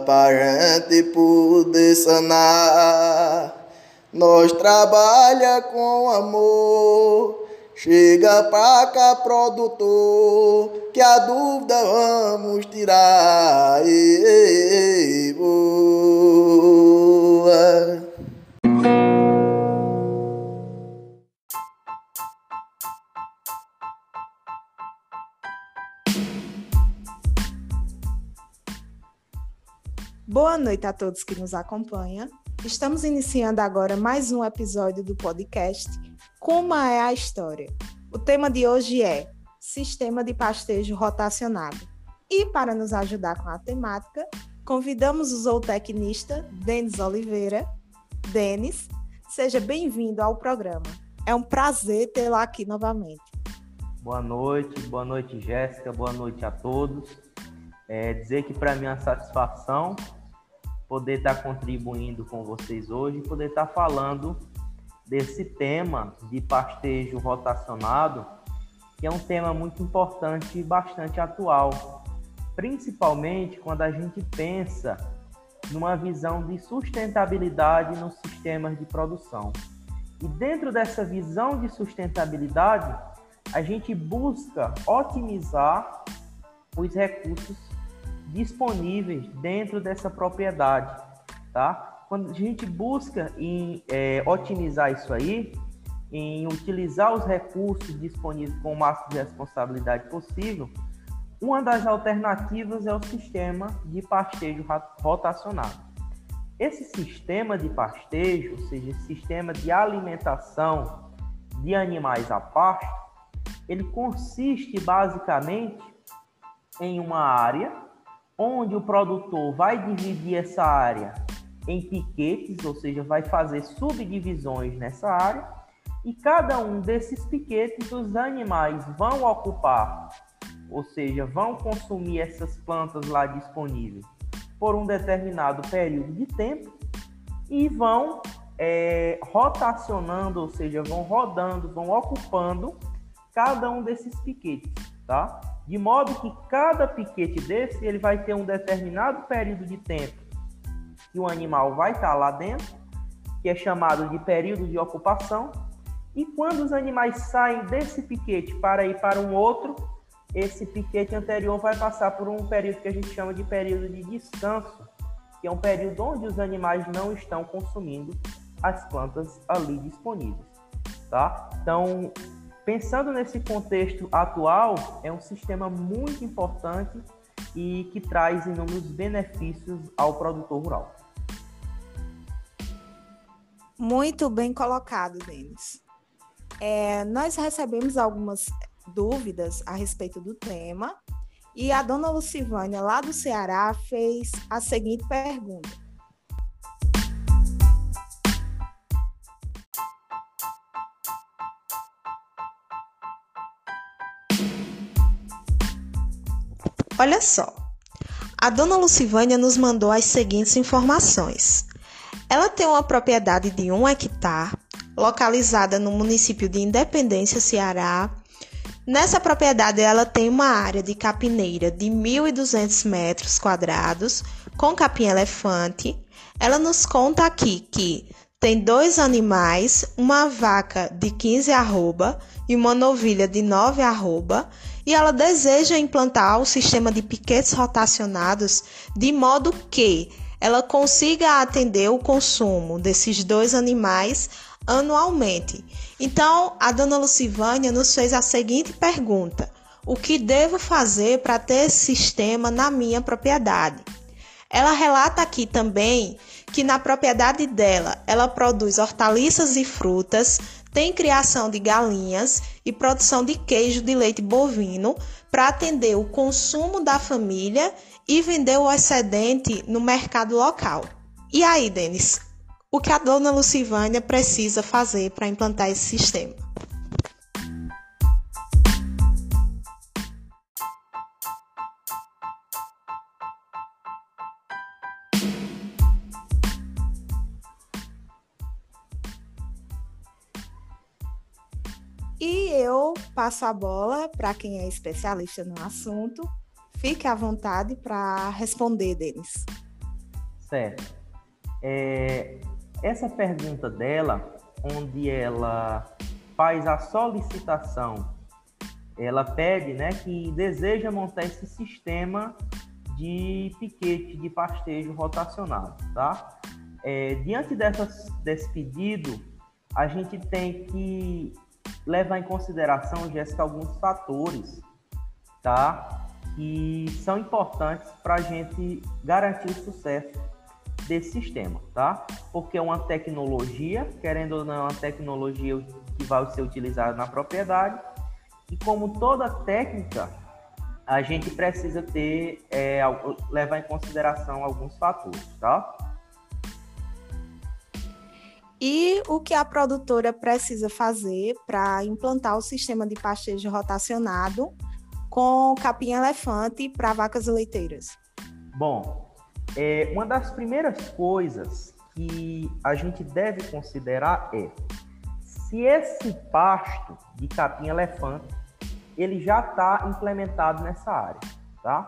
para gente poder sanar. Nós trabalha com amor. Chega pra cá, produtor, que a dúvida vamos tirar. Ei, ei, ei, Boa noite a todos que nos acompanham. Estamos iniciando agora mais um episódio do podcast Como é a História. O tema de hoje é Sistema de Pastejo Rotacionado. E para nos ajudar com a temática, convidamos o zootecnista Denis Oliveira. Denis, seja bem-vindo ao programa. É um prazer tê-lo aqui novamente. Boa noite, boa noite, Jéssica, boa noite a todos. É dizer que para mim é uma satisfação poder estar tá contribuindo com vocês hoje, poder estar tá falando desse tema de pastejo rotacionado, que é um tema muito importante e bastante atual, principalmente quando a gente pensa numa visão de sustentabilidade nos sistemas de produção. E dentro dessa visão de sustentabilidade, a gente busca otimizar os recursos disponíveis dentro dessa propriedade, tá? Quando a gente busca em é, otimizar isso aí, em utilizar os recursos disponíveis com o máximo de responsabilidade possível, uma das alternativas é o sistema de pastejo rotacionado. Esse sistema de pastejo, ou seja, sistema de alimentação de animais a pasto, ele consiste basicamente em uma área onde o produtor vai dividir essa área em piquetes, ou seja, vai fazer subdivisões nessa área, e cada um desses piquetes os animais vão ocupar, ou seja, vão consumir essas plantas lá disponíveis por um determinado período de tempo e vão é, rotacionando, ou seja, vão rodando, vão ocupando cada um desses piquetes, tá? De modo que cada piquete desse ele vai ter um determinado período de tempo que o animal vai estar lá dentro, que é chamado de período de ocupação, e quando os animais saem desse piquete para ir para um outro, esse piquete anterior vai passar por um período que a gente chama de período de descanso, que é um período onde os animais não estão consumindo as plantas ali disponíveis, tá? Então, Pensando nesse contexto atual, é um sistema muito importante e que traz inúmeros benefícios ao produtor rural. Muito bem colocado, Denis. É, nós recebemos algumas dúvidas a respeito do tema e a dona Lucivânia, lá do Ceará, fez a seguinte pergunta. Olha só, a dona Lucivânia nos mandou as seguintes informações. Ela tem uma propriedade de um hectare, localizada no município de Independência, Ceará. Nessa propriedade, ela tem uma área de capineira de 1.200 metros quadrados, com capim-elefante. Ela nos conta aqui que tem dois animais, uma vaca de 15 arroba e uma novilha de 9 arroba, e ela deseja implantar o sistema de piquetes rotacionados de modo que ela consiga atender o consumo desses dois animais anualmente. Então, a dona Lucivânia nos fez a seguinte pergunta: O que devo fazer para ter esse sistema na minha propriedade? Ela relata aqui também que na propriedade dela ela produz hortaliças e frutas, tem criação de galinhas e produção de queijo de leite bovino para atender o consumo da família e vender o excedente no mercado local. E aí, Denis, o que a dona Lucivânia precisa fazer para implantar esse sistema? Passo a bola para quem é especialista no assunto. Fique à vontade para responder, Denis. Certo. É, essa pergunta dela, onde ela faz a solicitação, ela pede né, que deseja montar esse sistema de piquete de pastejo rotacionado, tá? É, diante dessas, desse pedido, a gente tem que levar em consideração, Jéssica, alguns fatores, tá? Que são importantes para a gente garantir o sucesso desse sistema, tá? Porque é uma tecnologia, querendo ou não, é uma tecnologia que vai ser utilizada na propriedade, e como toda técnica, a gente precisa ter, é, levar em consideração alguns fatores, tá? E o que a produtora precisa fazer para implantar o sistema de pastejo rotacionado com capim elefante para vacas leiteiras? Bom, é, uma das primeiras coisas que a gente deve considerar é se esse pasto de capim elefante ele já está implementado nessa área, tá?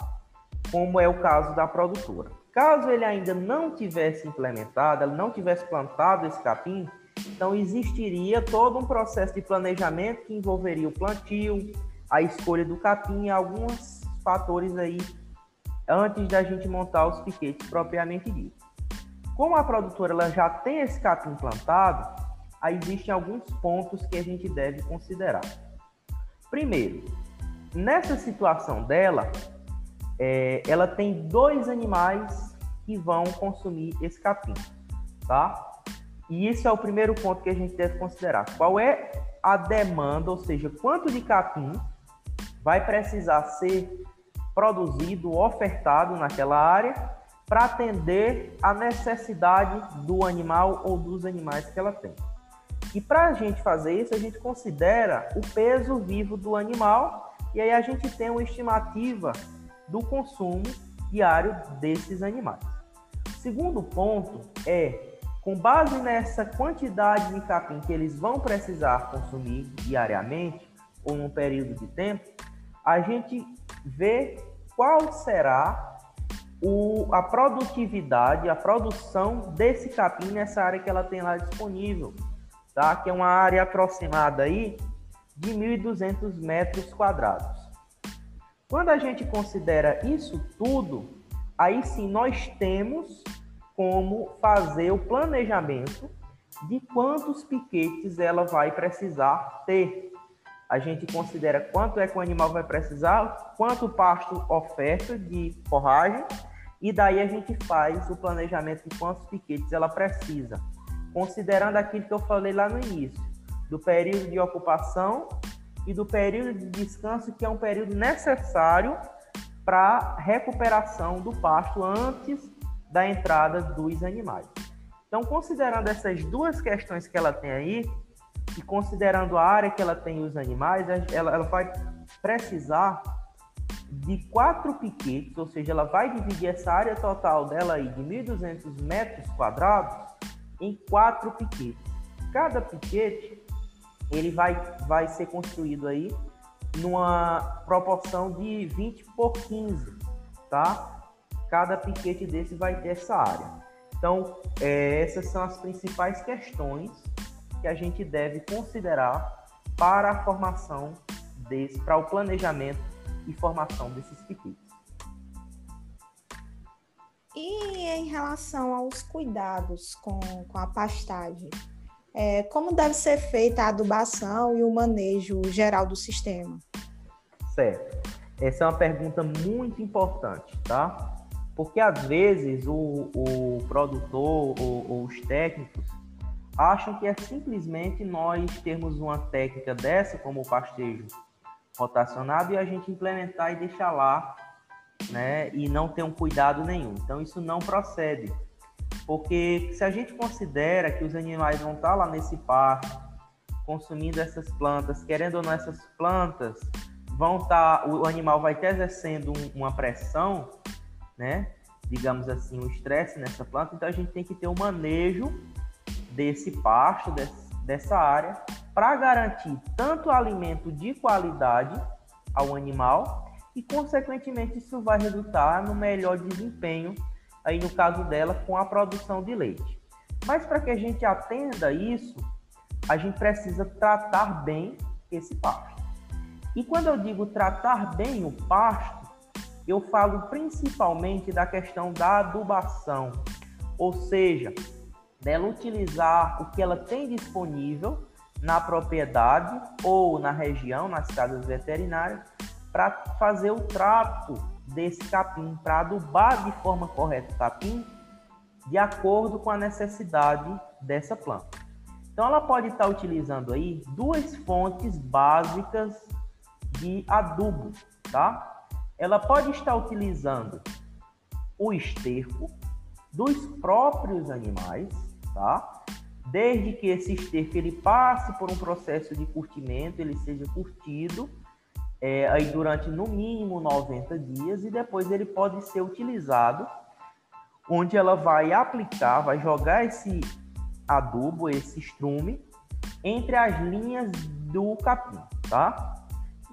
Como é o caso da produtora. Caso ele ainda não tivesse implementado, ele não tivesse plantado esse capim, então existiria todo um processo de planejamento que envolveria o plantio, a escolha do capim e alguns fatores aí antes da gente montar os piquetes propriamente dito. Como a produtora ela já tem esse capim plantado, aí existem alguns pontos que a gente deve considerar. Primeiro, nessa situação dela, é, ela tem dois animais que vão consumir esse capim, tá? E isso é o primeiro ponto que a gente deve considerar. Qual é a demanda, ou seja, quanto de capim vai precisar ser produzido, ofertado naquela área para atender a necessidade do animal ou dos animais que ela tem. E para a gente fazer isso, a gente considera o peso vivo do animal e aí a gente tem uma estimativa do consumo diário desses animais. Segundo ponto é, com base nessa quantidade de capim que eles vão precisar consumir diariamente ou num período de tempo, a gente vê qual será o, a produtividade, a produção desse capim nessa área que ela tem lá disponível, tá? que é uma área aproximada aí de 1.200 metros quadrados. Quando a gente considera isso tudo, aí sim nós temos como fazer o planejamento de quantos piquetes ela vai precisar ter. A gente considera quanto é que o animal vai precisar, quanto pasto oferta de forragem, e daí a gente faz o planejamento de quantos piquetes ela precisa, considerando aquilo que eu falei lá no início, do período de ocupação e do período de descanso, que é um período necessário para recuperação do pasto antes da entrada dos animais. Então, considerando essas duas questões que ela tem aí, e considerando a área que ela tem os animais, ela, ela vai precisar de quatro piquetes, ou seja, ela vai dividir essa área total dela aí de 1.200 metros quadrados em quatro piquetes. Cada piquete ele vai, vai ser construído aí numa proporção de 20 por 15, tá? Cada piquete desse vai ter essa área. Então, é, essas são as principais questões que a gente deve considerar para a formação desse, para o planejamento e formação desses piquetes. E em relação aos cuidados com, com a pastagem, é, como deve ser feita a adubação e o manejo geral do sistema? Certo. Essa é uma pergunta muito importante, tá? Porque às vezes o, o produtor ou, ou os técnicos acham que é simplesmente nós termos uma técnica dessa, como o pastejo rotacionado, e a gente implementar e deixar lá, né? E não ter um cuidado nenhum. Então isso não procede. Porque se a gente considera que os animais vão estar lá nesse parque, consumindo essas plantas, querendo ou não, essas plantas vão estar, o animal vai estar exercendo um, uma pressão, né? Digamos assim, um estresse nessa planta, então a gente tem que ter o um manejo desse pasto, desse, dessa área, para garantir tanto alimento de qualidade ao animal e, consequentemente, isso vai resultar no melhor desempenho, aí no caso dela, com a produção de leite. Mas para que a gente atenda isso, a gente precisa tratar bem esse pasto. E quando eu digo tratar bem o pasto, eu falo principalmente da questão da adubação, ou seja, dela utilizar o que ela tem disponível na propriedade ou na região, nas casas veterinárias, para fazer o trato desse capim, para adubar de forma correta o capim, de acordo com a necessidade dessa planta. Então, ela pode estar utilizando aí duas fontes básicas de adubo, tá? Ela pode estar utilizando o esterco dos próprios animais, tá? Desde que esse esterco ele passe por um processo de curtimento, ele seja curtido é, aí durante no mínimo 90 dias e depois ele pode ser utilizado onde ela vai aplicar, vai jogar esse adubo, esse estrume entre as linhas do capim, tá?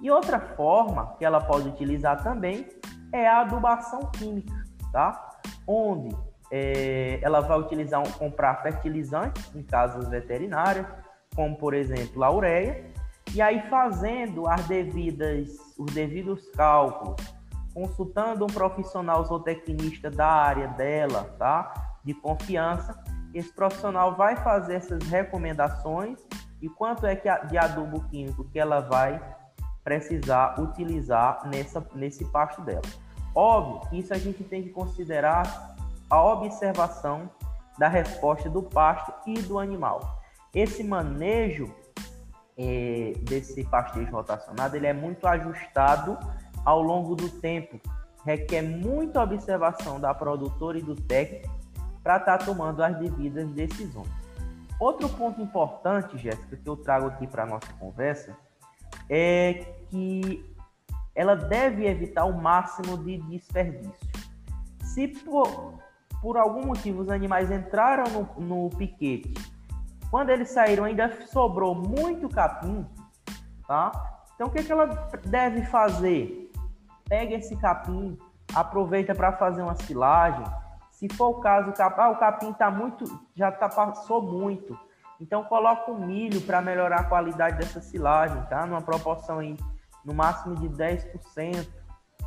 E outra forma que ela pode utilizar também é a adubação química, tá? Onde é, ela vai utilizar comprar fertilizantes em casas veterinárias, como por exemplo a ureia, e aí fazendo as devidas, os devidos cálculos, consultando um profissional zootecnista da área dela, tá? De confiança, esse profissional vai fazer essas recomendações e quanto é que de adubo químico que ela vai precisar utilizar nessa, nesse pasto dela. Óbvio que isso a gente tem que considerar a observação da resposta do pasto e do animal. Esse manejo é, desse pastejo rotacionado ele é muito ajustado ao longo do tempo, requer muita observação da produtora e do técnico para estar tá tomando as devidas decisões. Outro ponto importante, Jéssica, que eu trago aqui para a nossa conversa, é que ela deve evitar o máximo de desperdício. Se por, por algum motivo os animais entraram no, no piquete quando eles saíram, ainda sobrou muito capim, tá? Então, o que, que ela deve fazer? Pega esse capim, aproveita para fazer uma silagem. Se for o caso, o capim, ah, o capim tá muito, já tá, passou muito. Então, coloca o milho para melhorar a qualidade dessa silagem, tá? Numa proporção aí, no máximo de 10%,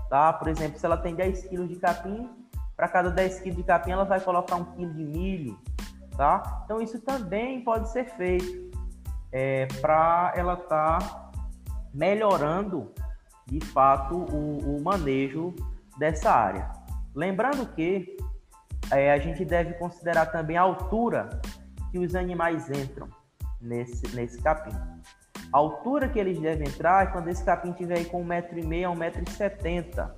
tá? Por exemplo, se ela tem 10 kg de capim, para cada 10 kg de capim, ela vai colocar um quilo de milho, tá? Então isso também pode ser feito é, para ela estar tá melhorando de fato o, o, manejo dessa área. Lembrando que é, a gente deve considerar também a altura que os animais entram nesse, nesse capim. A altura que eles devem entrar é quando esse capim estiver com 1,5m a 1,70m.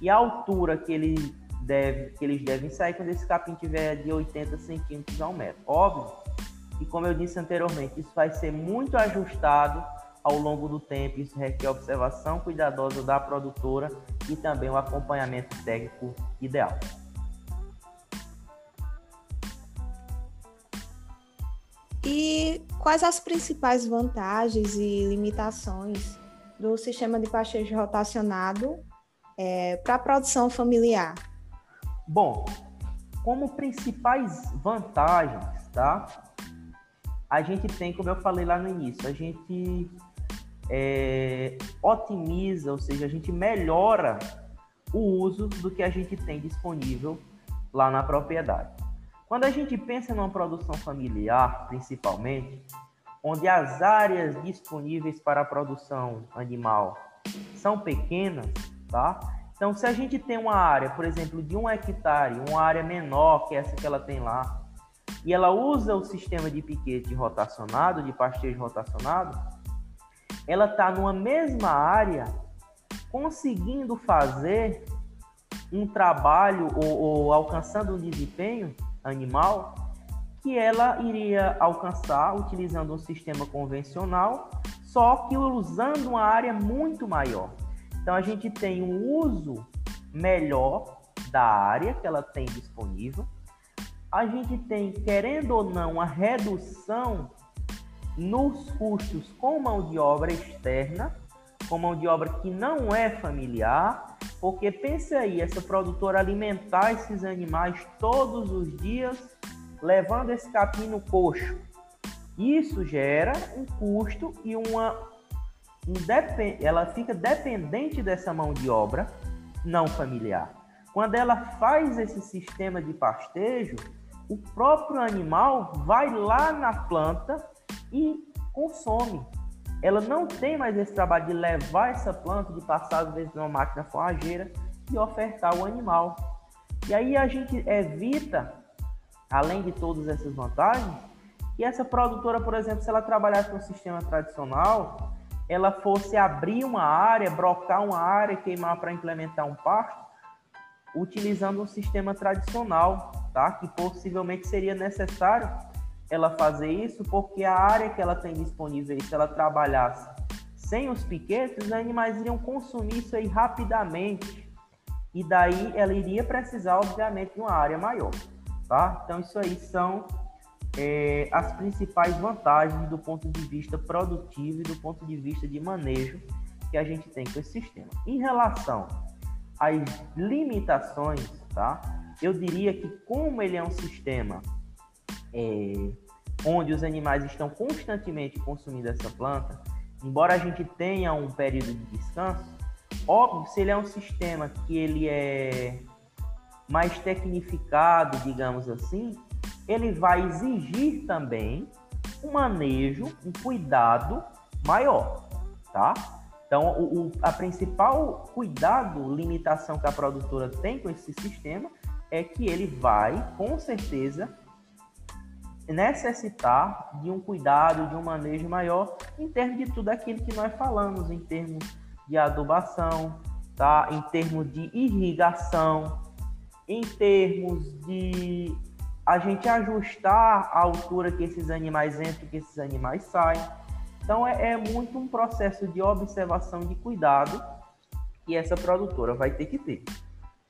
E a altura que ele deve, que eles devem sair quando esse capim tiver de 80 centímetros a um metro. Óbvio e como eu disse anteriormente, isso vai ser muito ajustado ao longo do tempo. Isso requer observação cuidadosa da produtora e também o acompanhamento técnico ideal. E quais as principais vantagens e limitações do sistema de pastejo rotacionado é, para a produção familiar? Bom, como principais vantagens, tá? A gente tem, como eu falei lá no início, a gente é, otimiza, ou seja, a gente melhora o uso do que a gente tem disponível lá na propriedade. Quando a gente pensa numa produção familiar, principalmente, onde as áreas disponíveis para a produção animal são pequenas, tá? Então, se a gente tem uma área, por exemplo, de um hectare, uma área menor que essa que ela tem lá, e ela usa o sistema de piquete rotacionado, de pastejo rotacionado, ela está numa mesma área conseguindo fazer um trabalho ou, ou, alcançando um desempenho animal que ela iria alcançar utilizando um sistema convencional, só que usando uma área muito maior. Então a gente tem um uso melhor da área que ela tem disponível. A gente tem, querendo ou não, a redução nos custos com mão de obra externa, com mão de obra que não é familiar, porque pense aí, essa produtora alimentar esses animais todos os dias, levando esse capim no coxo. Isso gera um custo e uma ela fica dependente dessa mão de obra não familiar. Quando ela faz esse sistema de pastejo, o próprio animal vai lá na planta e consome. Ela não tem mais esse trabalho de levar essa planta, de passar às vezes numa máquina forrageira e ofertar o animal. E aí a gente evita, além de todas essas vantagens, que essa produtora, por exemplo, se ela trabalhasse no sistema tradicional, ela fosse abrir uma área, brocar uma área, queimar para implementar um pasto, utilizando um sistema tradicional, tá? Que possivelmente seria necessário ela fazer isso, porque a área que ela tem disponível, se ela trabalhasse sem os piquetes, os animais iriam consumir isso aí rapidamente. E daí ela iria precisar, obviamente, de uma área maior, tá? Então, isso aí são é, as principais vantagens do ponto de vista produtivo e do ponto de vista de manejo que a gente tem com esse sistema. Em relação às limitações, tá? Eu diria que como ele é um sistema é, onde os animais estão constantemente consumindo essa planta, embora a gente tenha um período de descanso, óbvio, se ele é um sistema que ele é mais tecnificado, digamos assim, ele vai exigir também um manejo, um cuidado maior, tá? Então, o, o, a principal cuidado, limitação que a produtora tem com esse sistema é que ele vai, com certeza, necessitar de um cuidado, de um manejo maior em termos de tudo aquilo que nós falamos, em termos de adubação, tá? em termos de irrigação, em termos de a gente ajustar a altura que esses animais entram, que esses animais saem. Então é, é muito um processo de observação de cuidado que essa produtora vai ter que ter.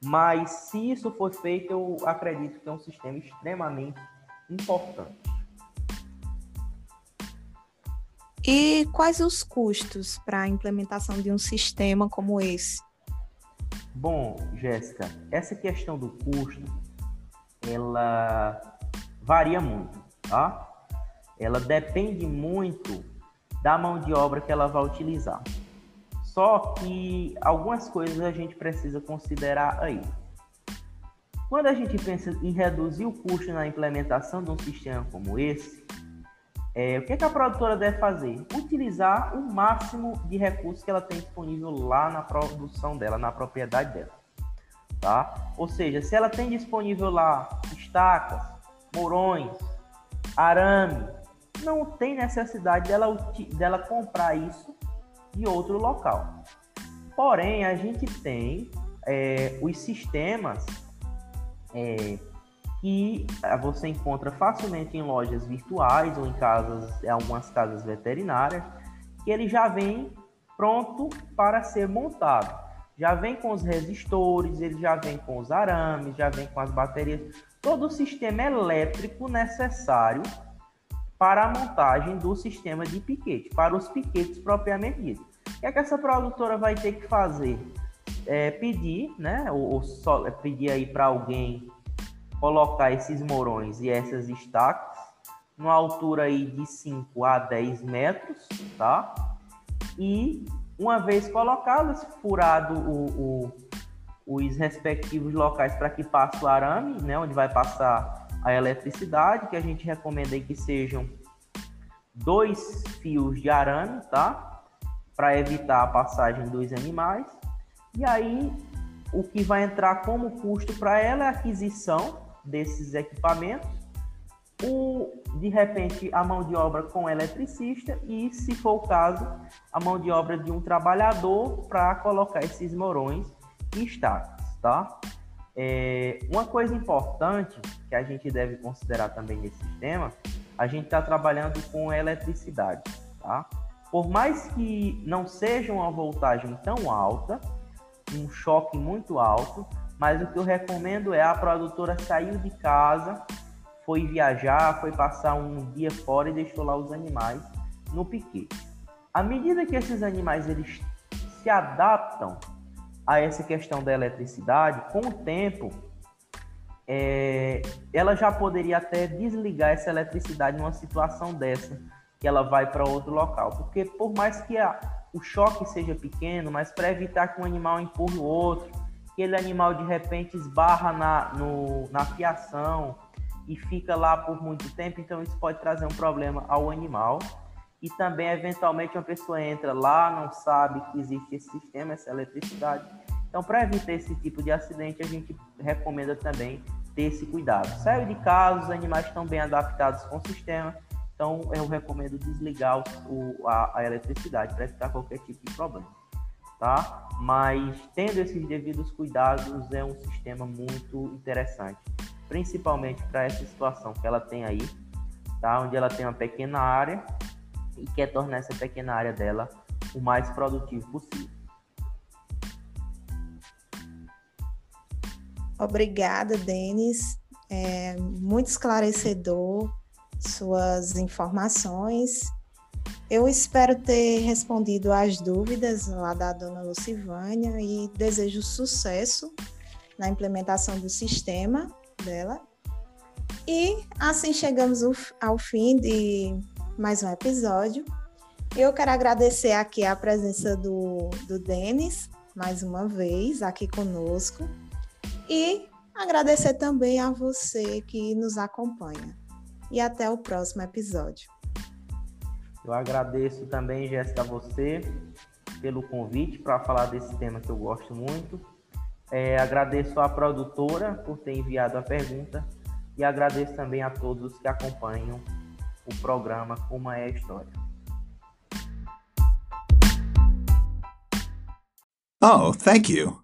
Mas se isso for feito, eu acredito que é um sistema extremamente importante. E quais os custos para a implementação de um sistema como esse? Bom, Jéssica, essa questão do custo, ela varia muito, tá? Ela depende muito da mão de obra que ela vai utilizar. Só que algumas coisas a gente precisa considerar aí. Quando a gente pensa em reduzir o custo na implementação de um sistema como esse, é, o que, é que a produtora deve fazer? Utilizar o máximo de recursos que ela tem disponível lá na produção dela, na propriedade dela. Tá? Ou seja, se ela tem disponível lá estacas, morões, arame, não tem necessidade dela, dela comprar isso de outro local. Porém, a gente tem é, os sistemas é, que é, você encontra facilmente em lojas virtuais ou em casas, em algumas casas veterinárias, que ele já vem pronto para ser montado. Já vem com os resistores, ele já vem com os arames, já vem com as baterias, todo o sistema elétrico necessário para a montagem do sistema de piquete, para os piquetes propriamente dito. O que, é que essa produtora vai ter que fazer? É pedir, né, ou, ou só, é pedir aí para alguém colocar esses morões e essas estacas numa altura aí de 5 a 10 metros, tá? E uma vez colocadas, furado o, o, os respectivos locais para que passe o arame, né, onde vai passar a eletricidade, que a gente recomenda que sejam dois fios de arame, tá? Para evitar a passagem dos animais. E aí, o que vai entrar como custo para ela é a aquisição desses equipamentos, o, de repente a mão de obra com eletricista e, se for o caso, a mão de obra de um trabalhador para colocar esses morões e estacas, tá? É, uma coisa importante que a gente deve considerar também nesse sistema, a gente está trabalhando com eletricidade, tá? Por mais que não seja uma voltagem tão alta, um choque muito alto, mas o que eu recomendo é a produtora saiu de casa, foi viajar, foi passar um dia fora e deixou lá os animais no piquete. À medida que esses animais eles se adaptam a essa questão da eletricidade, com o tempo, é, ela já poderia até desligar essa eletricidade numa situação dessa, que ela vai para outro local. Porque por mais que a, o choque seja pequeno, mas para evitar que um animal empurre o outro, que aquele animal de repente esbarra na, no, na fiação e fica lá por muito tempo, então isso pode trazer um problema ao animal. E também, eventualmente, uma pessoa entra lá, não sabe que existe esse sistema, essa eletricidade. Então, para evitar esse tipo de acidente, a gente recomenda também ter esse cuidado. Saiu de casa, os animais estão bem adaptados com o sistema, então eu recomendo desligar o, a, a eletricidade para evitar qualquer tipo de problema. Tá? Mas tendo esses devidos cuidados, é um sistema muito interessante, principalmente para essa situação que ela tem aí, tá? onde ela tem uma pequena área e quer tornar essa pequena área dela o mais produtivo possível. Obrigada, Denis. É muito esclarecedor suas informações. Eu espero ter respondido às dúvidas lá da dona Lucivânia e desejo sucesso na implementação do sistema dela. E assim chegamos ao fim de mais um episódio. Eu quero agradecer aqui a presença do, do Denis, mais uma vez, aqui conosco. E agradecer também a você que nos acompanha. E até o próximo episódio. Eu agradeço também, Jéssica, a você pelo convite para falar desse tema que eu gosto muito. É, agradeço à produtora por ter enviado a pergunta e agradeço também a todos que acompanham o programa Como é a História. Oh, thank you.